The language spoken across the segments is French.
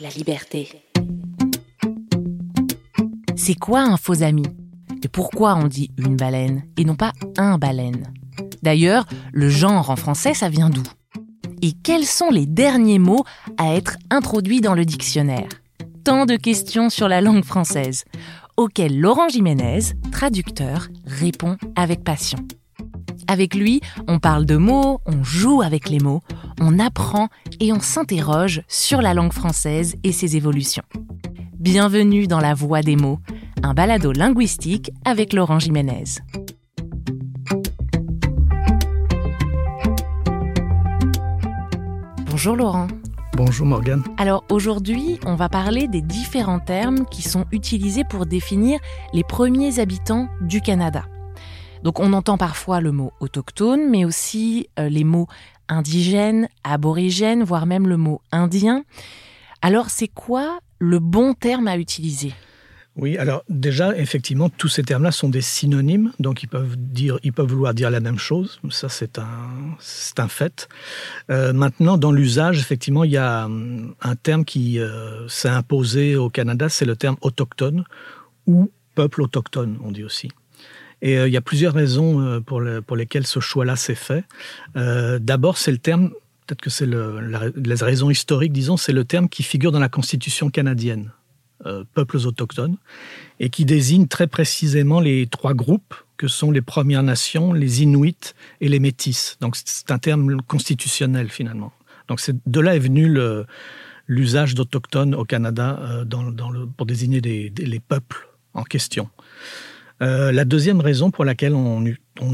la liberté. C'est quoi un faux ami? Et pourquoi on dit une baleine et non pas un baleine? D'ailleurs, le genre en français, ça vient d'où? Et quels sont les derniers mots à être introduits dans le dictionnaire? Tant de questions sur la langue française, auxquelles Laurent Jiménez, traducteur, répond avec passion. Avec lui, on parle de mots, on joue avec les mots, on apprend et on s'interroge sur la langue française et ses évolutions. Bienvenue dans La Voix des mots, un balado linguistique avec Laurent Jiménez. Bonjour Laurent. Bonjour Morgane. Alors aujourd'hui, on va parler des différents termes qui sont utilisés pour définir les premiers habitants du Canada. Donc on entend parfois le mot autochtone, mais aussi euh, les mots indigène, aborigène, voire même le mot indien. Alors c'est quoi le bon terme à utiliser? Oui, alors déjà, effectivement, tous ces termes-là sont des synonymes, donc ils peuvent, dire, ils peuvent vouloir dire la même chose, ça c'est un, un fait. Euh, maintenant, dans l'usage, effectivement, il y a hum, un terme qui euh, s'est imposé au Canada, c'est le terme autochtone, ou peuple autochtone, on dit aussi. Et euh, il y a plusieurs raisons euh, pour, lesquelles ce choix-là s'est fait. Euh, d'abord, c'est le terme, peut-être que c'est la, les raisons historiques, disons, c'est le terme qui figure dans la Constitution canadienne, peuples autochtones, et qui désigne très précisément les trois groupes que sont les Premières Nations, les Inuits et les Métis. Donc c'est un terme constitutionnel finalement. Donc de là est venu l'usage d'autochtones au Canada pour désigner les peuples en question. Euh, la deuxième raison pour laquelle on,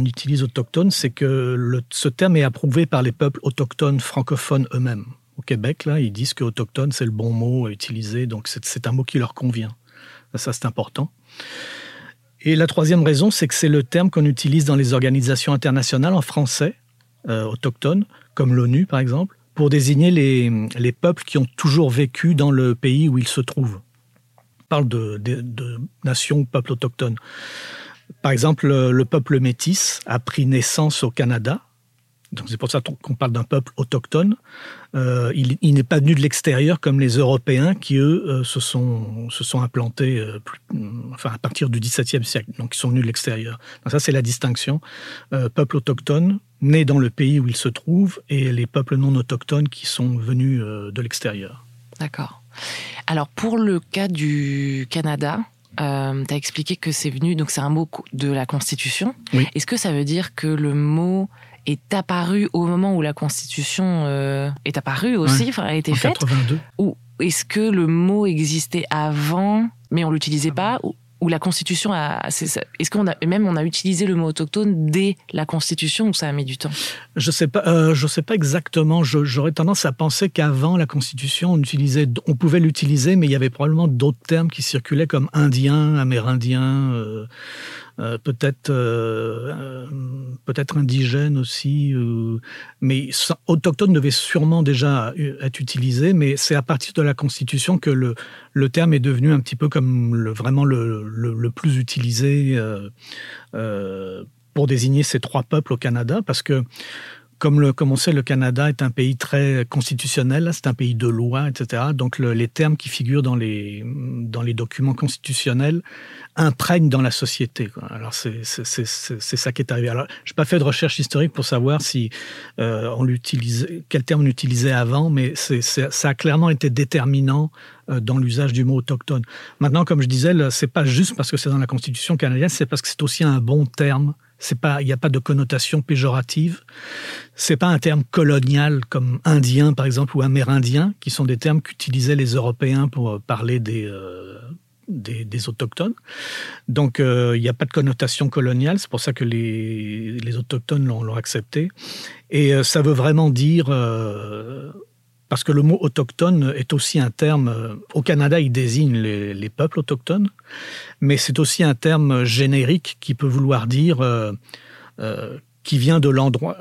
utilise autochtone, c'est que ce terme est approuvé par les peuples autochtones francophones eux-mêmes. Au Québec, ils disent que autochtone, c'est le bon mot à utiliser, donc c'est un mot qui leur convient. Ça, c'est important. Et la troisième raison, c'est que c'est le terme qu'on utilise dans les organisations internationales en français, euh, autochtone, comme l'ONU par exemple, pour désigner les peuples qui ont toujours vécu dans le pays où ils se trouvent parle de, nations, peuples autochtones. Par exemple, le, peuple métis a pris naissance au Canada. Donc c'est pour ça qu'on parle d'un peuple autochtone. Euh, il, n'est pas venu de l'extérieur comme les Européens qui, eux, euh, se, sont, implantés euh, à partir du XVIIe siècle. Donc ils sont venus de l'extérieur. Ça, c'est la distinction. peuple autochtone, né dans le pays où il se trouve, et les peuples non autochtones qui sont venus de l'extérieur. D'accord. Alors pour le cas du Canada, euh, tu as expliqué que c'est venu, donc c'est un mot de la Constitution. Est-ce que ça veut dire que le mot est apparu au moment où la Constitution euh, est apparue aussi, enfin, a été en faite? 82. Ou est-ce que le mot existait avant, mais on l'utilisait pas ou la Constitution a. Est-ce qu'on a même on a utilisé le mot autochtone dès la Constitution ou ça a mis du temps? Je sais pas. Euh, je sais pas exactement. J'aurais tendance à penser qu'avant la Constitution, on pouvait l'utiliser, mais il y avait probablement d'autres termes qui circulaient comme indien, amérindien. Euh, peut-être euh, euh, peut-être indigène aussi, mais autochtone devait sûrement déjà être utilisé, mais c'est à partir de la Constitution que le, le terme est devenu un petit peu comme le, vraiment le, le, plus utilisé pour désigner ces trois peuples au Canada, parce que comme, on sait, le Canada est un pays très constitutionnel, c'est un pays de loi, etc. Donc les termes qui figurent dans les, documents constitutionnels imprègnent dans la société. Alors c'est ça qui est arrivé. Je n'ai pas fait de recherche historique pour savoir si euh, on quel terme on utilisait avant, mais ça a clairement été déterminant euh, dans l'usage du mot autochtone. Maintenant, comme je disais, c'est pas juste parce que c'est dans la Constitution canadienne, c'est parce que c'est aussi un bon terme c'est pas, il n'y a pas de connotation péjorative. C'est pas un terme colonial comme indien, par exemple, ou amérindien, qui sont des termes qu'utilisaient les Européens pour euh, parler des, euh, des, autochtones. Donc, euh, il n'y a pas de connotation coloniale. C'est pour ça que les, les autochtones l'ont accepté. Et ça veut vraiment dire parce que le mot autochtone est aussi un terme, au Canada, il désigne les, peuples autochtones, mais c'est aussi un terme générique qui peut vouloir dire, euh, euh, qui vient de l'endroit,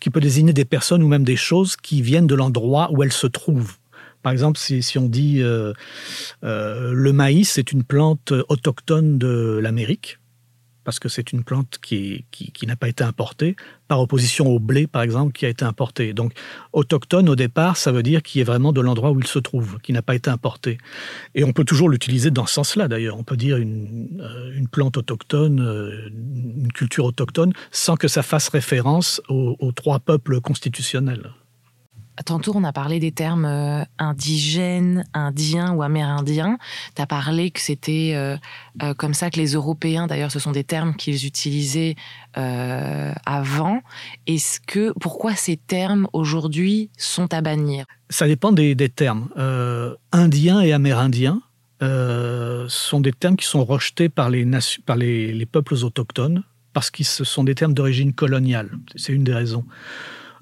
qui peut désigner des personnes ou même des choses qui viennent de l'endroit où elles se trouvent. Par exemple, si, on dit euh, le maïs est une plante autochtone de l'Amérique, parce que c'est une plante qui, qui, n'a pas été importée, par opposition au blé, par exemple, qui a été importé. Donc, autochtone, au départ, ça veut dire qu'il est vraiment de l'endroit où il se trouve, qui n'a pas été importé. Et on peut toujours l'utiliser dans ce sens-là, d'ailleurs. On peut dire une, euh, une plante autochtone, euh, une culture autochtone, sans que ça fasse référence aux trois peuples constitutionnels. Tantôt, on a parlé des termes euh, indigènes, indiens ou amérindiens. Tu as parlé que c'était euh, euh, comme ça que les Européens, d'ailleurs, ce sont des termes qu'ils utilisaient avant. Est-ce que, pourquoi ces termes aujourd'hui sont à bannir? Ça dépend des, termes. indiens et amérindiens sont des termes qui sont rejetés par les, par les peuples autochtones parce que ce sont des termes d'origine coloniale. C'est une des raisons.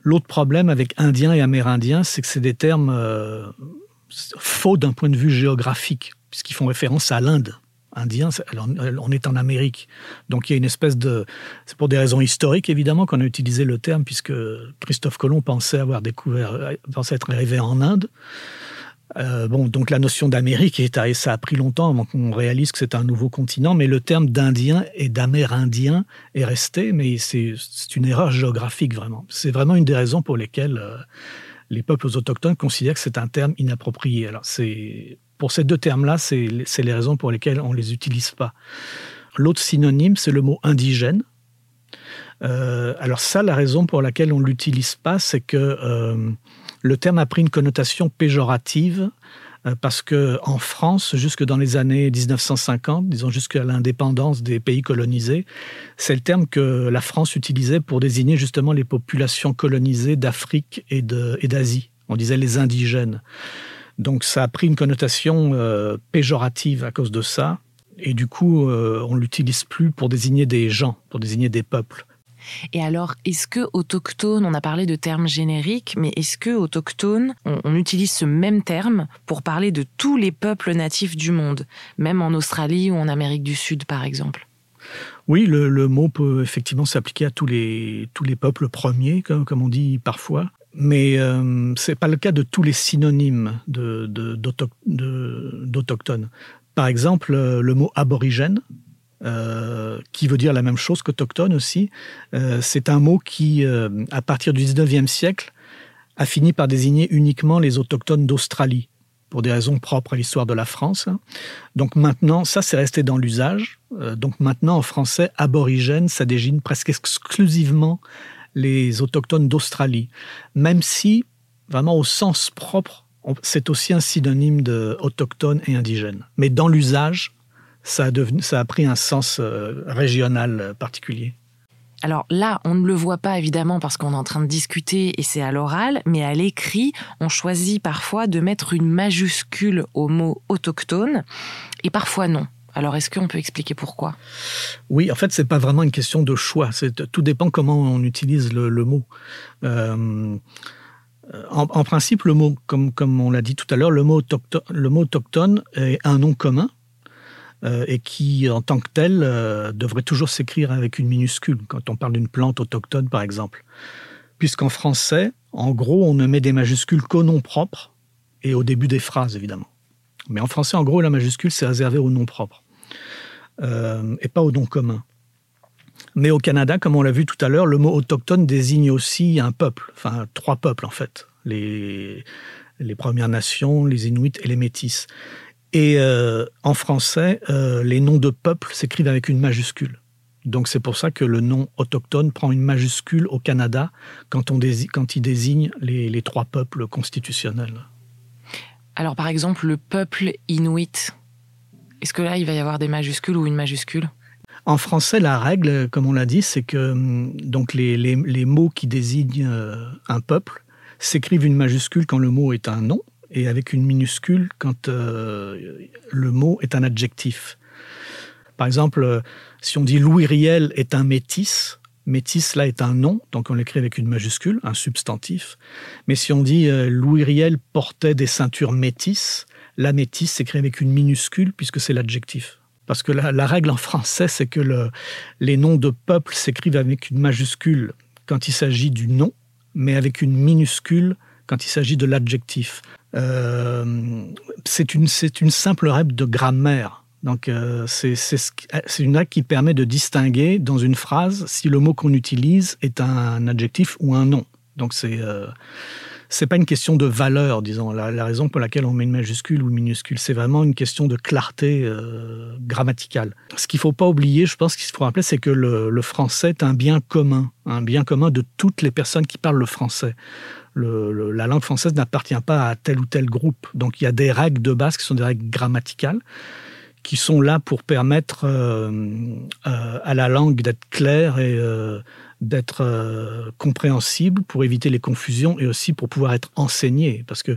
L'autre problème avec indien et amérindien, c'est que c'est des termes euh, faux d'un point de vue géographique, puisqu'ils font référence à l'Inde. Indien, on est en Amérique. Donc il y a une espèce de... C'est pour des raisons historiques, évidemment, qu'on a utilisé le terme, puisque Christophe Colomb pensait avoir découvert, pensait être arrivé en Inde. Euh, bon, donc la notion d'Amérique, ça a pris longtemps avant qu'on réalise que c'est un nouveau continent, mais le terme d'Indien et d'Amérindien est resté, mais c'est une erreur géographique vraiment. C'est vraiment une des raisons pour lesquelles euh, les peuples autochtones considèrent que c'est un terme inapproprié. Alors pour ces deux termes-là, c'est les raisons pour lesquelles on ne les utilise pas. L'autre synonyme, c'est le mot indigène. Euh, alors ça, la raison pour laquelle on ne l'utilise pas, c'est que le terme a pris une connotation péjorative euh, parce que en France, jusque dans les années 1950, disons jusqu'à l'indépendance des pays colonisés, c'est le terme que la France utilisait pour désigner justement les populations colonisées d'Afrique et d'Asie. On disait les indigènes. Donc ça a pris une connotation euh, péjorative à cause de ça. Et du coup, euh, on l'utilise plus pour désigner des gens, pour désigner des peuples. Et alors, est-ce que autochtone, on a parlé de termes génériques, mais est-ce que autochtone, on, utilise ce même terme pour parler de tous les peuples natifs du monde, même en Australie ou en Amérique du Sud, par exemple? Oui, le, mot peut effectivement s'appliquer à tous les, tous les peuples premiers, comme, on dit parfois. Mais euh, ce n'est pas le cas de tous les synonymes d'autochtones. De, Par exemple, le mot aborigène, euh, qui veut dire la même chose qu'autochtone aussi. Euh, c'est un mot qui, euh, à partir du 19e siècle, a fini par désigner uniquement les autochtones d'Australie, pour des raisons propres à l'histoire de la France. Donc maintenant, ça c'est resté dans l'usage. donc maintenant, en français, aborigène, ça désigne presque exclusivement les autochtones d'Australie, même si, vraiment au sens propre, c'est aussi un synonyme de et indigène. Mais dans l'usage, ça a, pris un sens euh, régional euh, particulier. Alors là, on ne le voit pas évidemment parce qu'on est en train de discuter et c'est à l'oral, mais à l'écrit, on choisit parfois de mettre une majuscule au mot autochtone et parfois non. Alors est-ce qu'on peut expliquer pourquoi? Oui, en fait, c'est pas vraiment une question de choix. tout dépend comment on utilise le, mot. Euh, en, principe, le mot, comme, comme on l'a dit tout à l'heure, le mot autochtone est un nom commun euh, et qui, en tant que tel, euh, devrait toujours s'écrire avec une minuscule quand on parle d'une plante autochtone, par exemple. Puisqu'en français, en gros, on ne met des majuscules qu'au nom propre et au début des phrases, évidemment. Mais en français, en gros, la majuscule, c'est réservé au nom propre euh, et pas au nom commun. Mais au Canada, comme on l'a vu tout à l'heure, le mot autochtone désigne aussi un peuple, enfin trois peuples en fait, les, les Premières Nations, les Inuits et les Métis. Et euh, en français, euh, les noms de peuples s'écrivent avec une majuscule. Donc c'est pour ça que le nom autochtone prend une majuscule au Canada quand, on quand il désigne les, trois peuples constitutionnels. Alors par exemple, le peuple inuit, est-ce que là il va y avoir des majuscules ou une majuscule? En français, la règle, comme on l'a dit, c'est que hum, donc les, les, mots qui désignent euh, un peuple s'écrivent une majuscule quand le mot est un nom et avec une minuscule quand euh, le mot est un adjectif. Par exemple, euh, si on dit Louis Riel est un métis, métis là est un nom, donc on l'écrit avec une majuscule, un substantif. Mais si on dit euh, Louis Riel portait des ceintures métis, la métis s'écrit avec une minuscule puisque c'est l'adjectif. Parce que la, règle en français, c'est que le, les noms de peuple s'écrivent avec une majuscule quand il s'agit du nom, mais avec une minuscule quand il s'agit de l'adjectif. Euh, c'est une, une simple règle de grammaire Donc euh, c'est une règle qui permet de distinguer dans une phrase si le mot qu'on utilise est un adjectif ou un nom. Donc c'est euh, c'est pas une question de valeur, disons. La, raison pour laquelle on met une majuscule ou minuscule, c'est vraiment une question de clarté euh, grammaticale. Ce qu'il faut pas oublier, je pense qu'il faut rappeler, c'est que le, français est un bien commun, un bien commun de toutes les personnes qui parlent le français. la langue française n'appartient pas à tel ou tel groupe. Donc il y a des règles de base qui sont des règles grammaticales qui sont là pour permettre euh, euh, à la langue d'être claire et d'être euh, compréhensible pour éviter les confusions et aussi pour pouvoir être enseigné. Parce que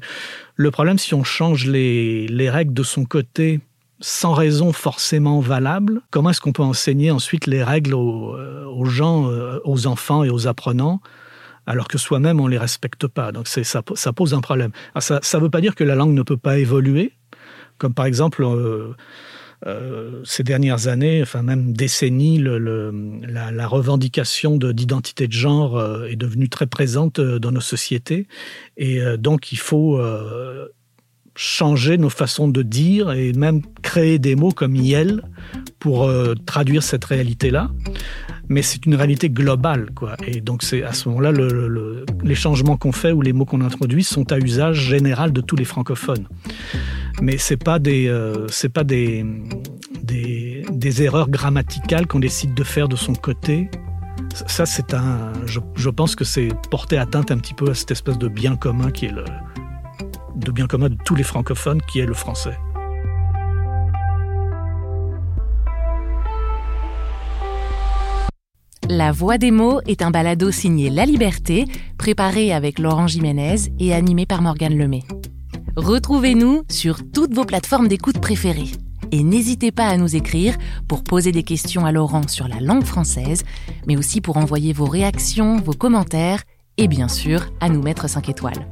le problème, si on change les, règles de son côté sans raison forcément valable, comment est-ce qu'on peut enseigner ensuite les règles aux, euh, gens, euh, aux enfants et aux apprenants alors que soi-même on les respecte pas? Donc ça, ça pose un problème. ça ne veut pas dire que la langue ne peut pas évoluer, comme par exemple ces dernières années, enfin même décennies, la, revendication d'identité de, genre euh, est devenue très présente euh, dans nos sociétés. Et donc il faut changer nos façons de dire et même créer des mots comme yel pour traduire cette réalité-là. Mais c'est une réalité globale, quoi. Et donc c'est à ce moment-là les changements qu'on fait ou les mots qu'on introduit sont à usage général de tous les francophones mais c'est pas des euh, c'est pas des, des, erreurs grammaticales qu'on décide de faire de son côté. Ça, c'est un. Je, je, pense que c'est porter atteinte un petit peu à cette espèce de bien commun qui est le de bien commun de tous les francophones, qui est le français. La Voix des mots est un balado signé La Liberté, préparé avec Laurent Jiménez et animé par Morgane Lemay. Retrouvez-nous sur toutes vos plateformes d'écoute préférées. Et n'hésitez pas à nous écrire pour poser des questions à Laurent sur la langue française, mais aussi pour envoyer vos réactions, vos commentaires et bien sûr à nous mettre 5 étoiles.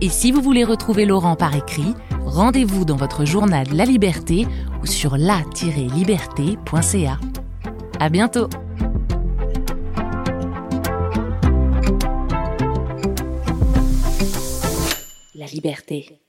Et si vous voulez retrouver Laurent par écrit, rendez-vous dans votre journal La Liberté ou sur la-liberté.ca. À bientôt! La liberté.